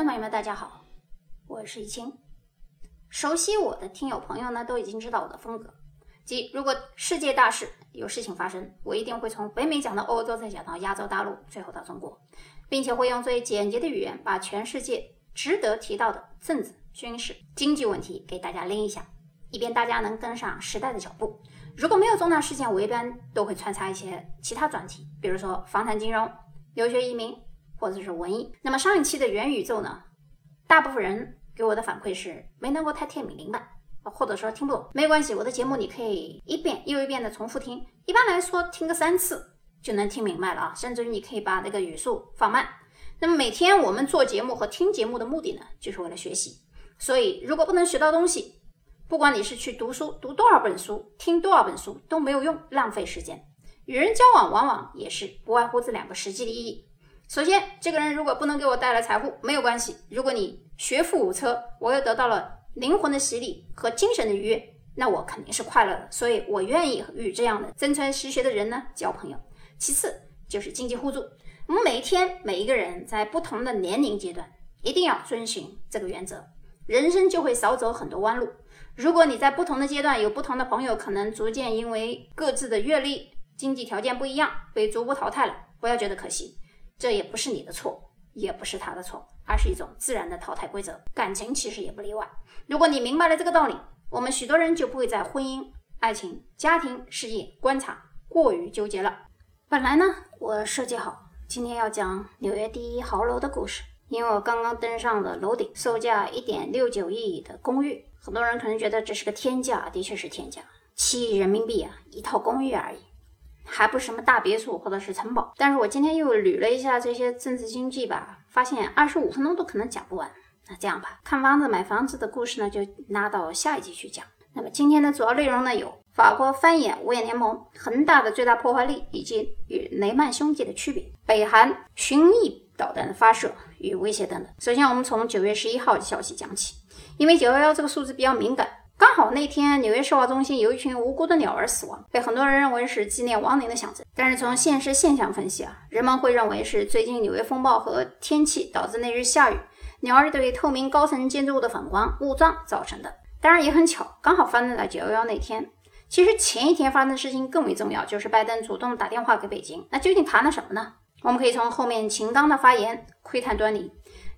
众朋友们，大家好，我是易清。熟悉我的听友朋友呢，都已经知道我的风格，即如果世界大事有事情发生，我一定会从北美讲到欧洲，再讲到亚洲大陆，最后到中国，并且会用最简洁的语言，把全世界值得提到的政治、军事、经济问题给大家拎一下，以便大家能跟上时代的脚步。如果没有重大事件，我一般都会穿插一些其他专题，比如说房产、金融、留学、移民。或者是文艺。那么上一期的元宇宙呢，大部分人给我的反馈是没能够太听明白，或者说听不懂。没关系，我的节目你可以一遍又一遍的重复听，一般来说听个三次就能听明白了啊。甚至于你可以把那个语速放慢。那么每天我们做节目和听节目的目的呢，就是为了学习。所以如果不能学到东西，不管你是去读书读多少本书，听多少本书都没有用，浪费时间。与人交往往往也是不外乎这两个实际的意义。首先，这个人如果不能给我带来财富，没有关系。如果你学富五车，我又得到了灵魂的洗礼和精神的愉悦，那我肯定是快乐的。所以我愿意与这样的真才实学的人呢交朋友。其次就是经济互助。我们每一天每一个人在不同的年龄阶段，一定要遵循这个原则，人生就会少走很多弯路。如果你在不同的阶段有不同的朋友，可能逐渐因为各自的阅历、经济条件不一样，被逐步淘汰了，不要觉得可惜。这也不是你的错，也不是他的错，而是一种自然的淘汰规则。感情其实也不例外。如果你明白了这个道理，我们许多人就不会在婚姻、爱情、家庭、事业、官场过于纠结了。本来呢，我设计好今天要讲纽约第一豪楼的故事，因为我刚刚登上了楼顶，售价一点六九亿的公寓。很多人可能觉得这是个天价，的确是天价，七亿人民币啊，一套公寓而已。还不是什么大别墅或者是城堡，但是我今天又捋了一下这些政治经济吧，发现二十五分钟都可能讲不完。那这样吧，看房子买房子的故事呢，就拉到下一集去讲。那么今天的主要内容呢，有法国翻眼五眼联盟、恒大的最大破坏力以及与雷曼兄弟的区别、北韩巡弋导弹的发射与威胁等等。首先，我们从九月十一号的消息讲起，因为九幺幺这个数字比较敏感。刚好那天纽约世贸中心有一群无辜的鸟儿死亡，被很多人认为是纪念亡灵的象征。但是从现实现象分析啊，人们会认为是最近纽约风暴和天气导致那日下雨，鸟儿对透明高层建筑物的反光雾障造成的。当然也很巧，刚好发生在九幺幺那天。其实前一天发生的事情更为重要，就是拜登主动打电话给北京。那究竟谈了什么呢？我们可以从后面秦刚的发言窥探端倪。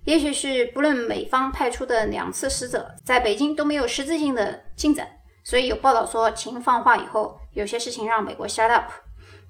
也许是不论美方派出的两次使者在北京都没有实质性的进展，所以有报道说秦放话以后，有些事情让美国 shut up。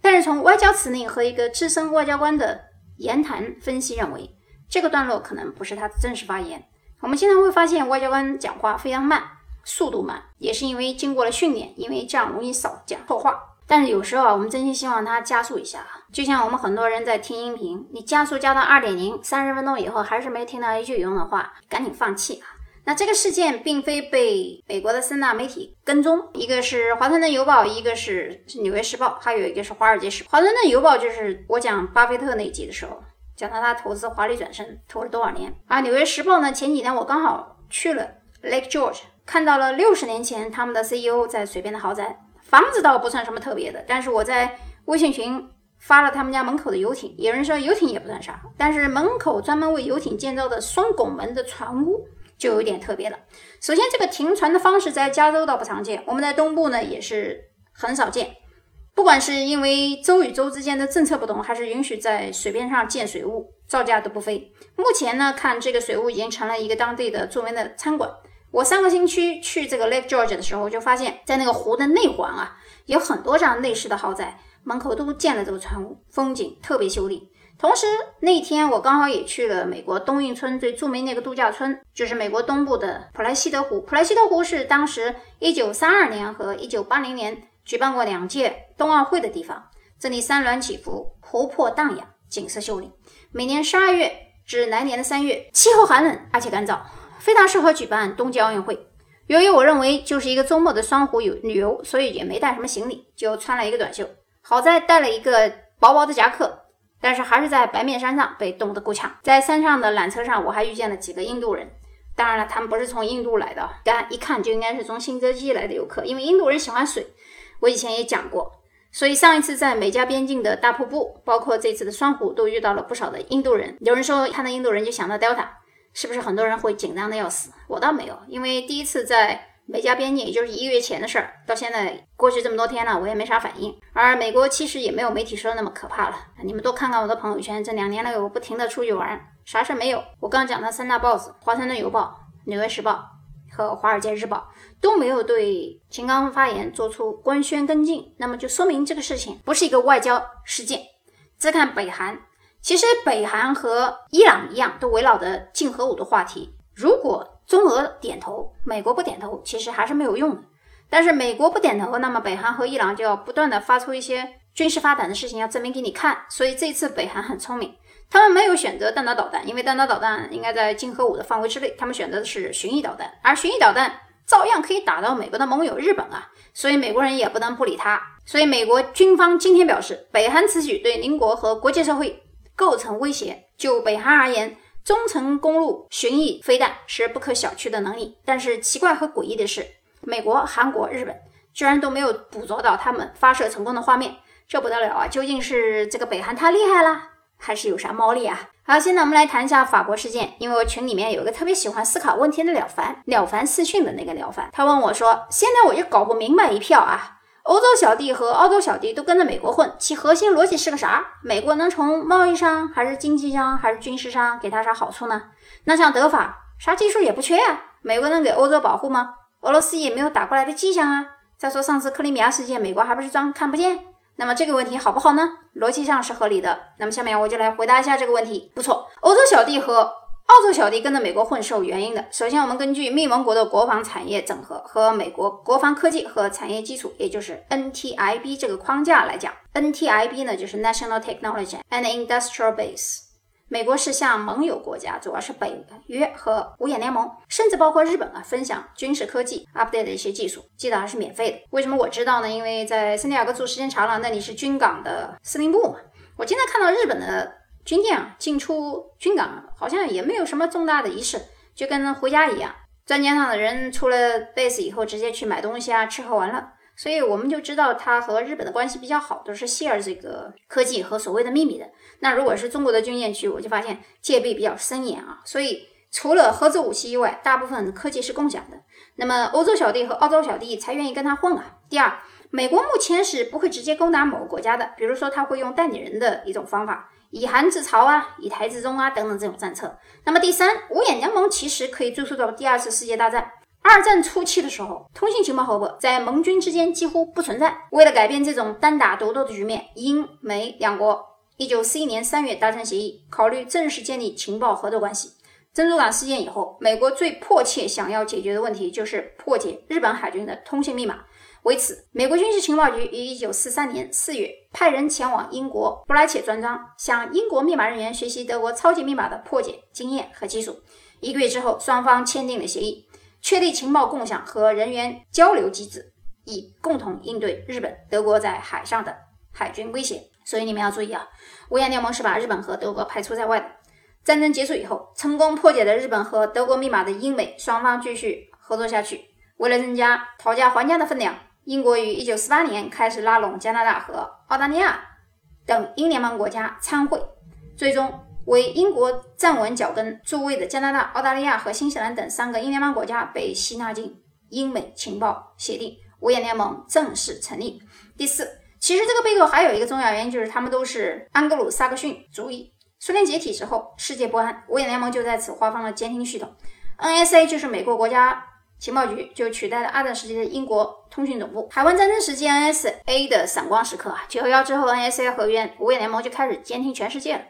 但是从外交辞令和一个资深外交官的言谈分析认为，这个段落可能不是他的正式发言。我们经常会发现外交官讲话非常慢，速度慢，也是因为经过了训练，因为这样容易少讲错话。但是有时候啊，我们真心希望它加速一下。就像我们很多人在听音频，你加速加到二点零，三十分钟以后还是没听到一句有用的话，赶紧放弃啊！那这个事件并非被美国的三大媒体跟踪，一个是华盛顿邮报，一个是纽约时报，还有一个是华尔街时报。华盛顿邮报就是我讲巴菲特那集的时候，讲到他投资华丽转身投了多少年。而纽约时报呢，前几天我刚好去了 Lake George，看到了六十年前他们的 CEO 在水边的豪宅。房子倒不算什么特别的，但是我在微信群发了他们家门口的游艇，有人说游艇也不算啥，但是门口专门为游艇建造的双拱门的船屋就有点特别了。首先，这个停船的方式在加州倒不常见，我们在东部呢也是很少见。不管是因为州与州之间的政策不同，还是允许在水边上建水屋，造价都不菲。目前呢，看这个水屋已经成了一个当地的著名的餐馆。我上个星期去这个 Lake George 的时候，就发现，在那个湖的内环啊，有很多这样内饰的豪宅，门口都建了这个船屋，风景特别秀丽。同时，那天我刚好也去了美国东运村最著名那个度假村，就是美国东部的普莱西德湖。普莱西德湖是当时1932年和1980年举办过两届冬奥会的地方，这里山峦起伏，湖泊荡漾，景色秀丽。每年12月至来年的3月，气候寒冷而且干燥。非常适合举办冬季奥运会。由于我认为就是一个周末的双湖游旅游，所以也没带什么行李，就穿了一个短袖。好在带了一个薄薄的夹克，但是还是在白面山上被冻得够呛。在山上的缆车上，我还遇见了几个印度人。当然了，他们不是从印度来的，但一看就应该是从新泽西来的游客，因为印度人喜欢水。我以前也讲过，所以上一次在美加边境的大瀑布，包括这次的双湖，都遇到了不少的印度人。有人说看到印度人就想到 Delta。是不是很多人会紧张的要死？我倒没有，因为第一次在美加边境，也就是一个月前的事儿，到现在过去这么多天了，我也没啥反应。而美国其实也没有媒体说的那么可怕了。你们多看看我的朋友圈，这两年来我不停的出去玩，啥事没有。我刚讲的三大报纸《华盛顿邮报》《纽约时报》和《华尔街日报》都没有对秦刚发言做出官宣跟进，那么就说明这个事情不是一个外交事件。再看北韩，其实北韩和伊朗一样，都围绕着禁核武的话题。如果中俄点头，美国不点头，其实还是没有用的。但是美国不点头，那么北韩和伊朗就要不断的发出一些军事发展的事情，要证明给你看。所以这次北韩很聪明，他们没有选择弹道导弹，因为弹道导弹应该在禁核武的范围之内，他们选择的是巡弋导弹，而巡弋导弹照样可以打到美国的盟友日本啊，所以美国人也不能不理他。所以美国军方今天表示，北韩此举对邻国和国际社会构成威胁。就北韩而言，中程公路巡弋飞弹是不可小觑的能力，但是奇怪和诡异的是，美国、韩国、日本居然都没有捕捉到他们发射成功的画面，这不得了啊！究竟是这个北韩太厉害了，还是有啥猫腻啊？好，现在我们来谈一下法国事件，因为我群里面有一个特别喜欢思考问题的了凡，了凡四训的那个了凡，他问我说：“现在我就搞不明白一票啊。”欧洲小弟和澳洲小弟都跟着美国混，其核心逻辑是个啥？美国能从贸易上、还是经济上、还是军事上给他啥好处呢？那像德法，啥技术也不缺啊，美国能给欧洲保护吗？俄罗斯也没有打过来的迹象啊。再说上次克里米亚事件，美国还不是装看不见？那么这个问题好不好呢？逻辑上是合理的。那么下面我就来回答一下这个问题。不错，欧洲小弟和。澳洲小弟跟着美国混是有原因的。首先，我们根据密盟国的国防产业整合和美国国防科技和产业基础，也就是 NTIB 这个框架来讲，NTIB 呢就是 National Technology and Industrial Base。美国是向盟友国家，主要是北约和五眼联盟，甚至包括日本啊，分享军事科技 update 的一些技术，记得还是免费的。为什么我知道呢？因为在圣地亚哥住时间长了，那里是军港的司令部嘛。我经常看到日本的。军舰啊，进出军港好像也没有什么重大的仪式，就跟回家一样。钻舰上的人出了 base 以后，直接去买东西啊，吃喝玩乐。所以我们就知道他和日本的关系比较好，都是 share 这个科技和所谓的秘密的。那如果是中国的军舰去，我就发现戒备比较森严啊。所以除了核子武器以外，大部分科技是共享的。那么欧洲小弟和澳洲小弟才愿意跟他混啊。第二，美国目前是不会直接攻打某个国家的，比如说他会用代理人的一种方法。以韩制朝啊，以台制中啊等等这种战策。那么第三，五眼联盟其实可以追溯到第二次世界大战。二战初期的时候，通信情报合作在盟军之间几乎不存在。为了改变这种单打独斗的局面，英美两国一九四一年三月达成协议，考虑正式建立情报合作关系。珍珠港事件以后，美国最迫切想要解决的问题就是破解日本海军的通信密码。为此，美国军事情报局于一九四三年四月派人前往英国布莱切专章，向英国密码人员学习德国超级密码的破解经验和技术。一个月之后，双方签订了协议，确立情报共享和人员交流机制，以共同应对日本、德国在海上的海军威胁。所以你们要注意啊，五眼联盟是把日本和德国排除在外的。战争结束以后，成功破解了日本和德国密码的英美双方继续合作下去。为了增加讨价还价的分量。英国于一九四八年开始拉拢加拿大和澳大利亚等英联邦国家参会，最终为英国站稳脚跟助威的加拿大、澳大利亚和新西兰等三个英联邦国家被吸纳进英美情报协定，五眼联盟正式成立。第四，其实这个背后还有一个重要原因，就是他们都是安格鲁萨克逊主义。苏联解体之后，世界不安，五眼联盟就在此划分了监听系统，NSA 就是美国国家。情报局就取代了二战时期的英国通讯总部。海湾战争时期，NSA 的闪光时刻啊，九幺幺之后，NSA 和约五眼联盟就开始监听全世界了。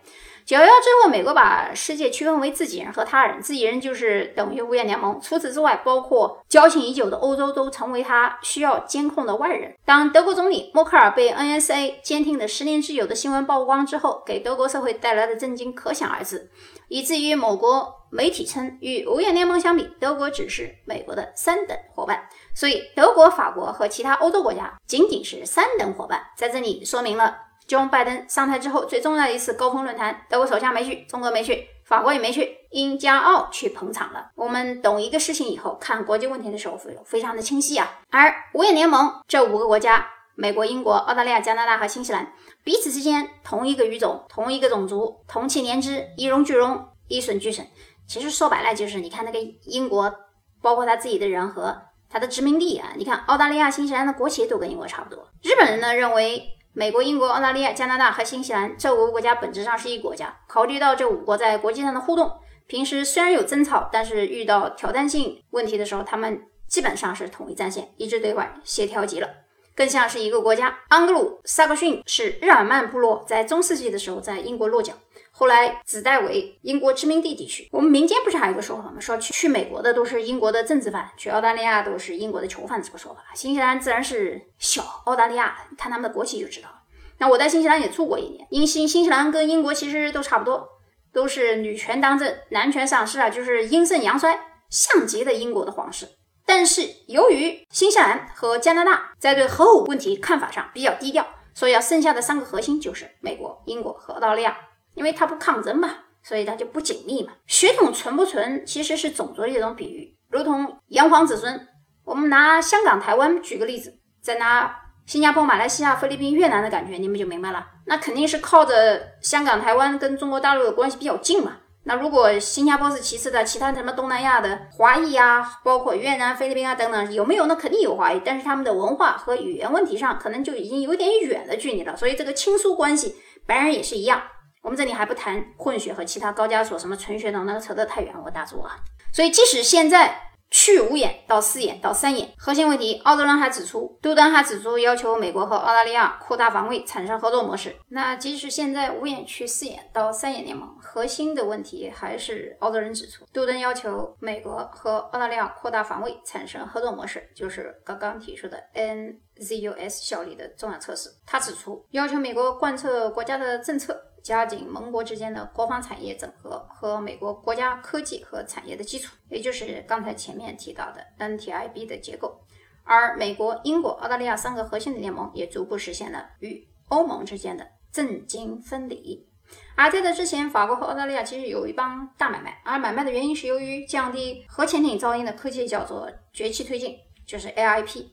九幺幺之后，美国把世界区分为自己人和他人，自己人就是等于五眼联盟。除此之外，包括交情已久的欧洲都成为他需要监控的外人。当德国总理默克尔被 NSA 监听的十年之久的新闻曝光之后，给德国社会带来的震惊可想而知，以至于某国媒体称，与五眼联盟相比，德国只是美国的三等伙伴。所以，德国、法国和其他欧洲国家仅仅是三等伙伴。在这里说明了。就拜登上台之后最重要的一次高峰论坛，德国首相没去，中国没去，法国也没去，英加澳去捧场了。我们懂一个事情以后，看国际问题的时候非非常的清晰啊。而五眼联盟这五个国家，美国、英国、澳大利亚、加拿大和新西兰，彼此之间同一个语种、同一个种族，同气连枝，一荣俱荣，一损俱损。其实说白了就是，你看那个英国，包括他自己的人和他的殖民地啊，你看澳大利亚、新西兰的国旗都跟英国差不多。日本人呢认为，美国、英国、澳大利亚、加拿大和新西兰这五个国家本质上是一国家。考虑到这五国在国际上的互动，平时虽然有争吵，但是遇到挑战性问题的时候，他们基本上是统一战线，一致对外，协调极了。更像是一个国家。安格鲁萨克逊是日耳曼部落在中世纪的时候在英国落脚，后来子代为英国殖民地地区。我们民间不是还有个说法吗？说去去美国的都是英国的政治犯，去澳大利亚都是英国的囚犯，这个说法。新西兰自然是小澳大利亚，看他们的国旗就知道了。那我在新西兰也住过一年，因新新西兰跟英国其实都差不多，都是女权当政，男权上市啊，就是阴盛阳衰，像极了英国的皇室。但是由于新西兰和加拿大在对核武问题看法上比较低调，所以要剩下的三个核心就是美国、英国和澳大利亚。因为它不抗争嘛，所以它就不紧密嘛。血统纯不纯其实是种族的一种比喻，如同炎黄子孙。我们拿香港、台湾举个例子，再拿新加坡、马来西亚、菲律宾、越南的感觉，你们就明白了。那肯定是靠着香港、台湾跟中国大陆的关系比较近嘛。那如果新加坡是其次的，其他什么东南亚的华裔啊，包括越南、菲律宾啊等等，有没有？那肯定有华裔，但是他们的文化和语言问题上，可能就已经有点远的距离了。所以这个亲疏关系，白人也是一样。我们这里还不谈混血和其他高加索什么纯血统，那个扯得太远，我打住啊。所以即使现在。去五眼到四眼到三眼，核心问题，澳洲人还指出，杜登还指出要求美国和澳大利亚扩大防卫，产生合作模式。那即使现在五眼去四眼到三眼联盟，核心的问题还是澳洲人指出，杜登要求美国和澳大利亚扩大防卫，产生合作模式，就是刚刚提出的 N NZUS 效力的重要测试。他指出，要求美国贯彻国家的政策。加紧盟国之间的国防产业整合和美国国家科技和产业的基础，也就是刚才前面提到的 NTIB 的结构。而美国、英国、澳大利亚三个核心的联盟也逐步实现了与欧盟之间的政经分离。而在这之前，法国和澳大利亚其实有一帮大买卖，而买卖的原因是由于降低核潜艇噪音的科技叫做崛起推进，就是 AIP。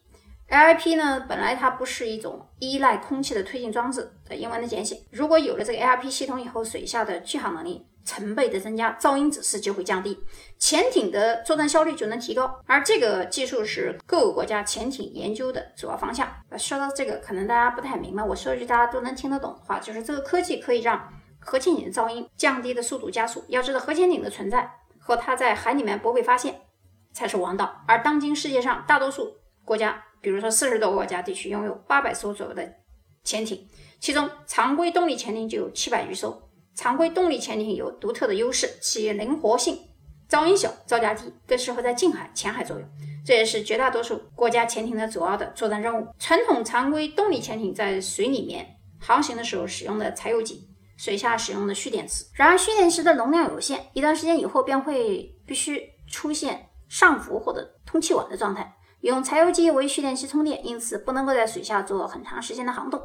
AIP 呢，本来它不是一种依赖空气的推进装置的英文的简写。如果有了这个 AIP 系统以后，水下的续航能力成倍的增加，噪音指示就会降低，潜艇的作战效率就能提高。而这个技术是各个国家潜艇研究的主要方向。说到这个，可能大家不太明白，我说一句大家都能听得懂的话，就是这个科技可以让核潜艇的噪音降低的速度加速。要知道，核潜艇的存在和它在海里面不被发现才是王道。而当今世界上大多数国家。比如说，四十多个国家地区拥有八百艘左右的潜艇，其中常规动力潜艇就有七百余艘。常规动力潜艇有独特的优势，其灵活性、噪音小、造价低，更适合在近海、浅海作用。这也是绝大多数国家潜艇的主要的作战任务。传统常规动力潜艇在水里面航行的时候使用的柴油机，水下使用的蓄电池。然而，蓄电池的容量有限，一段时间以后便会必须出现上浮或者通气管的状态。用柴油机为蓄电池充电，因此不能够在水下做很长时间的航动，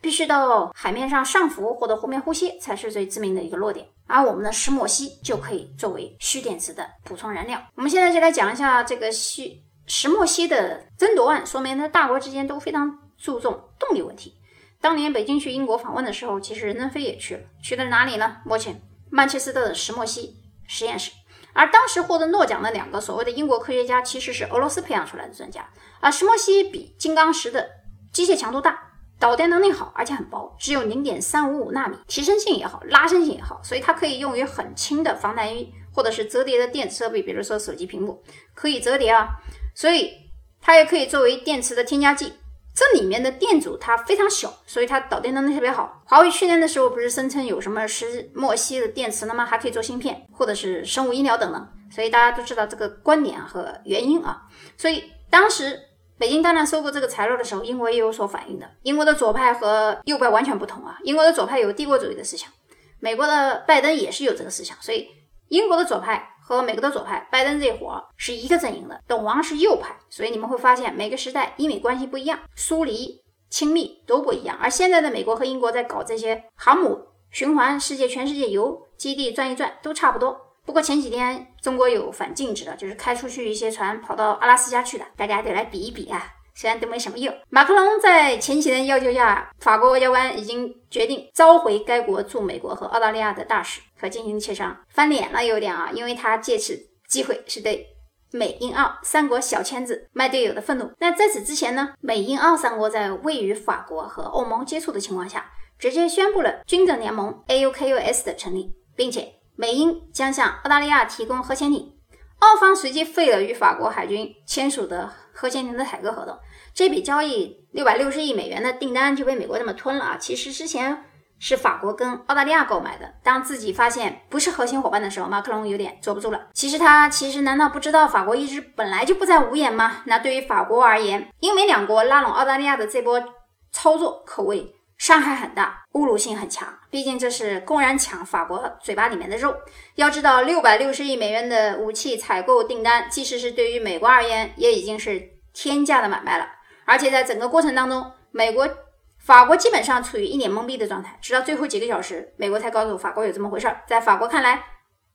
必须到海面上上浮或者湖面呼吸才是最致命的一个落点。而我们的石墨烯就可以作为蓄电池的补充燃料。我们现在就来讲一下这个蓄石墨烯的争夺案，说明呢大国之间都非常注重动力问题。当年北京去英国访问的时候，其实任正非也去了，去的哪里呢？目前曼彻斯特的石墨烯实验室。而当时获得诺奖的两个所谓的英国科学家，其实是俄罗斯培养出来的专家。啊石墨烯比金刚石的机械强度大，导电能力好，而且很薄，只有零点三五五纳米，提升性也好，拉伸性也好，所以它可以用于很轻的防弹衣或者是折叠的电子设备，比如说手机屏幕可以折叠啊，所以它也可以作为电池的添加剂。这里面的电阻它非常小，所以它导电能力特别好。华为去年的时候不是声称有什么石墨烯的电池了吗？还可以做芯片或者是生物医疗等等。所以大家都知道这个观点和原因啊。所以当时北京当然收购这个材料的时候，英国也有所反应的。英国的左派和右派完全不同啊。英国的左派有帝国主义的思想，美国的拜登也是有这个思想，所以英国的左派。和美国的左派，拜登这伙是一个阵营的，董王是右派，所以你们会发现每个时代英美关系不一样，疏离、亲密都不一样。而现在的美国和英国在搞这些航母循环世界，全世界游基地转一转都差不多。不过前几天中国有反禁止的，就是开出去一些船跑到阿拉斯加去的，大家得来比一比啊，虽然都没什么用。马克龙在前几天要求下，法国外交官已经决定召回该国驻美国和澳大利亚的大使，和进行协商。翻脸了有点啊，因为他借此机会是对美英澳三国小圈子卖队友的愤怒。那在此之前呢，美英澳三国在未与法国和欧盟接触的情况下，直接宣布了军政联盟 AUKUS 的成立，并且美英将向澳大利亚提供核潜艇。澳方随即废了与法国海军签署的核潜艇的采购合同，这笔交易六百六十亿美元的订单就被美国这么吞了啊！其实之前是法国跟澳大利亚购买的，当自己发现不是核心伙伴的时候，马克龙有点坐不住了。其实他其实难道不知道法国一直本来就不在五眼吗？那对于法国而言，英美两国拉拢澳大利亚的这波操作可谓。伤害很大，侮辱性很强。毕竟这是公然抢法国嘴巴里面的肉。要知道，六百六十亿美元的武器采购订单，即使是对于美国而言，也已经是天价的买卖了。而且在整个过程当中，美国、法国基本上处于一脸懵逼的状态，直到最后几个小时，美国才告诉法国有这么回事儿。在法国看来，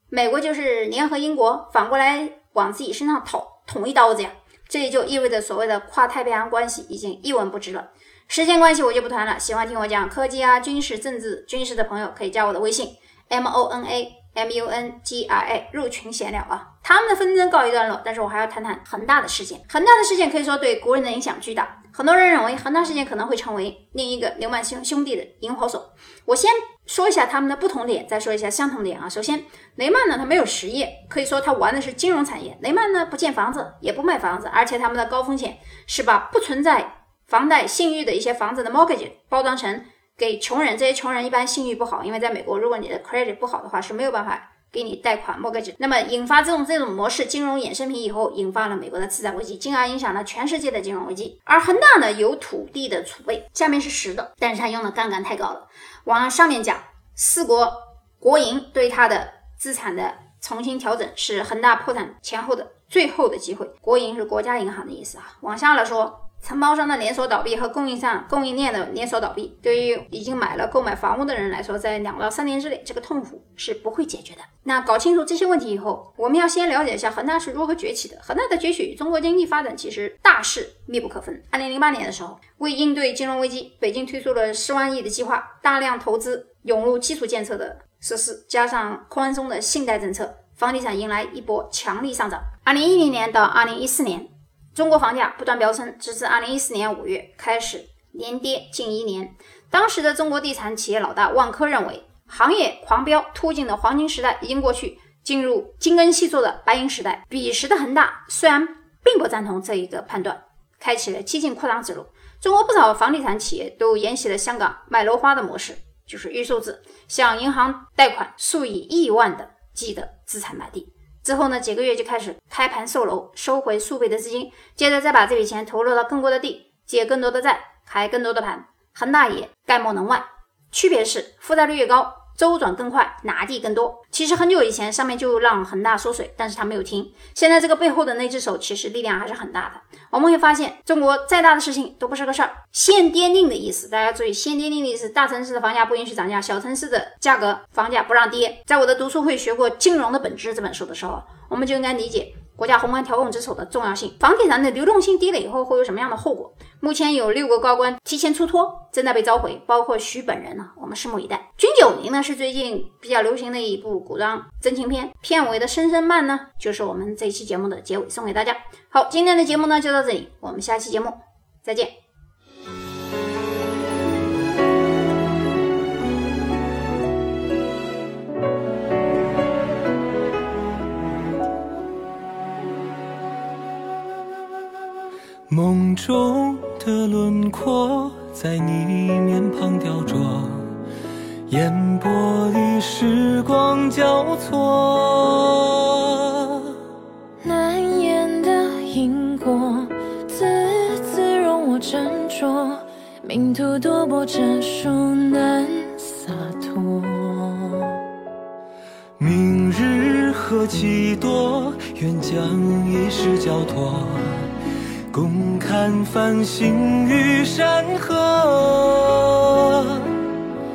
美国就是联合英国，反过来往自己身上捅捅一刀子呀。这也就意味着所谓的跨太平洋关系已经一文不值了。时间关系，我就不谈了。喜欢听我讲科技啊、军事、政治、军事的朋友，可以加我的微信 m o n a m u n g r a 入群闲聊啊。他们的纷争告一段落，但是我还要谈谈恒大的事件。恒大的事件可以说对国人的影响巨大，很多人认为恒大事件可能会成为另一个刘曼兄兄弟的引火索。我先说一下他们的不同点，再说一下相同点啊。首先，雷曼呢，他没有实业，可以说他玩的是金融产业。雷曼呢，不建房子，也不卖房子，而且他们的高风险是把不存在。房贷信誉的一些房子的 mortgage 包装成给穷人，这些穷人一般信誉不好，因为在美国，如果你的 credit 不好的话，是没有办法给你贷款 mortgage。那么引发这种这种模式金融衍生品以后，引发了美国的次贷危机，进而影响了全世界的金融危机。而恒大呢，有土地的储备，下面是实的，但是它用的杠杆太高了。往上面讲，四国国营对它的资产的重新调整，是恒大破产前后的最后的机会。国营是国家银行的意思啊。往下来说。承包商的连锁倒闭和供应商供应链的连锁倒闭，对于已经买了购买房屋的人来说，在两到三年之内，这个痛苦是不会解决的。那搞清楚这些问题以后，我们要先了解一下恒大是如何崛起的。恒大的崛起与中国经济发展其实大势密不可分。二零零八年的时候，为应对金融危机，北京推出了十万亿的计划，大量投资涌入基础建设的设施，加上宽松的信贷政策，房地产迎来一波强力上涨。二零一零年到二零一四年。中国房价不断飙升，直至二零一四年五月开始连跌近一年。当时的中国地产企业老大万科认为，行业狂飙突进的黄金时代已经过去，进入精耕细作的白银时代。彼时的恒大虽然并不赞同这一个判断，开启了激进扩张之路。中国不少房地产企业都沿袭了香港买楼花的模式，就是预售制，向银行贷款数以亿万的计的资产买地。之后呢，几个月就开始开盘售楼，收回数倍的资金，接着再把这笔钱投入到更多的地，借更多的债，开更多的盘。恒大也概莫能外，区别是负债率越高。周转更快，拿地更多。其实很久以前，上面就让恒大缩水，但是他没有听。现在这个背后的那只手，其实力量还是很大的。我们会发现，中国再大的事情都不是个事儿。限跌令的意思，大家注意，限跌令的意思，大城市的房价不允许涨价，小城市的价格房价不让跌。在我的读书会学过《金融的本质》这本书的时候，我们就应该理解。国家宏观调控之手的重要性，房地产的流动性低了以后会有什么样的后果？目前有六个高官提前出脱，正在被召回，包括徐本人呢，我们拭目以待。君九龄呢是最近比较流行的一部古装真情片，片尾的声声慢呢就是我们这期节目的结尾，送给大家。好，今天的节目呢就到这里，我们下期节目再见。梦中的轮廓在你面庞雕琢，烟波里时光交错。难言的因果，字字容我斟酌。命途多波折，孰能洒脱？明日何其多，愿将一世交托。共看繁星与山河。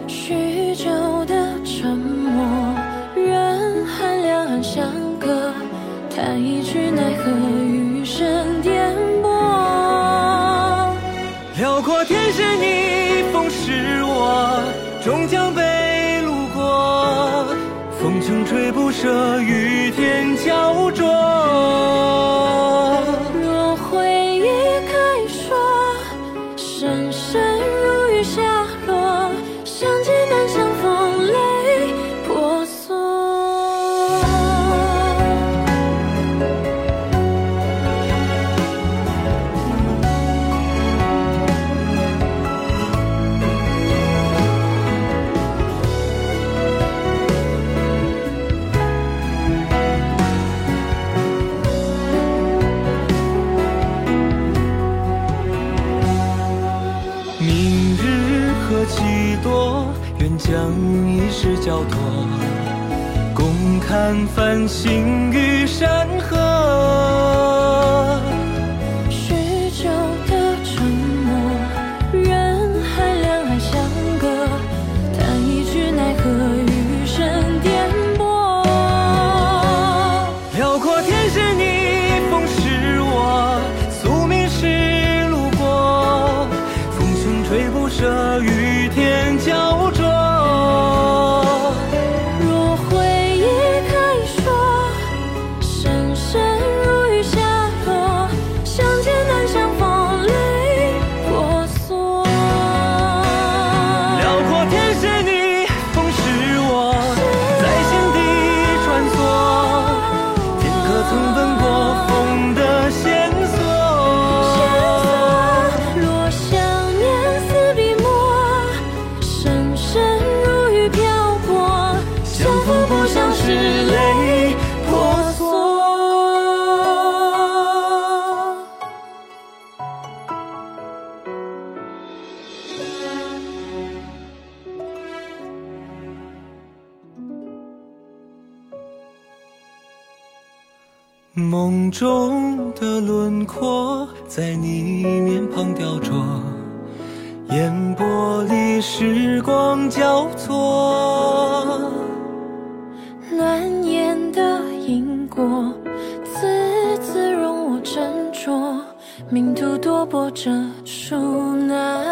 许久的沉默，人海两岸相隔，叹一句奈何，余生颠簸。辽阔天是你，风是我，终将被路过。风轻吹不舍，雨天焦灼。心与山梦中的轮廓在你面庞雕琢，眼波里时光交错，难言的因果，字字容我斟酌，命途多波折，殊难。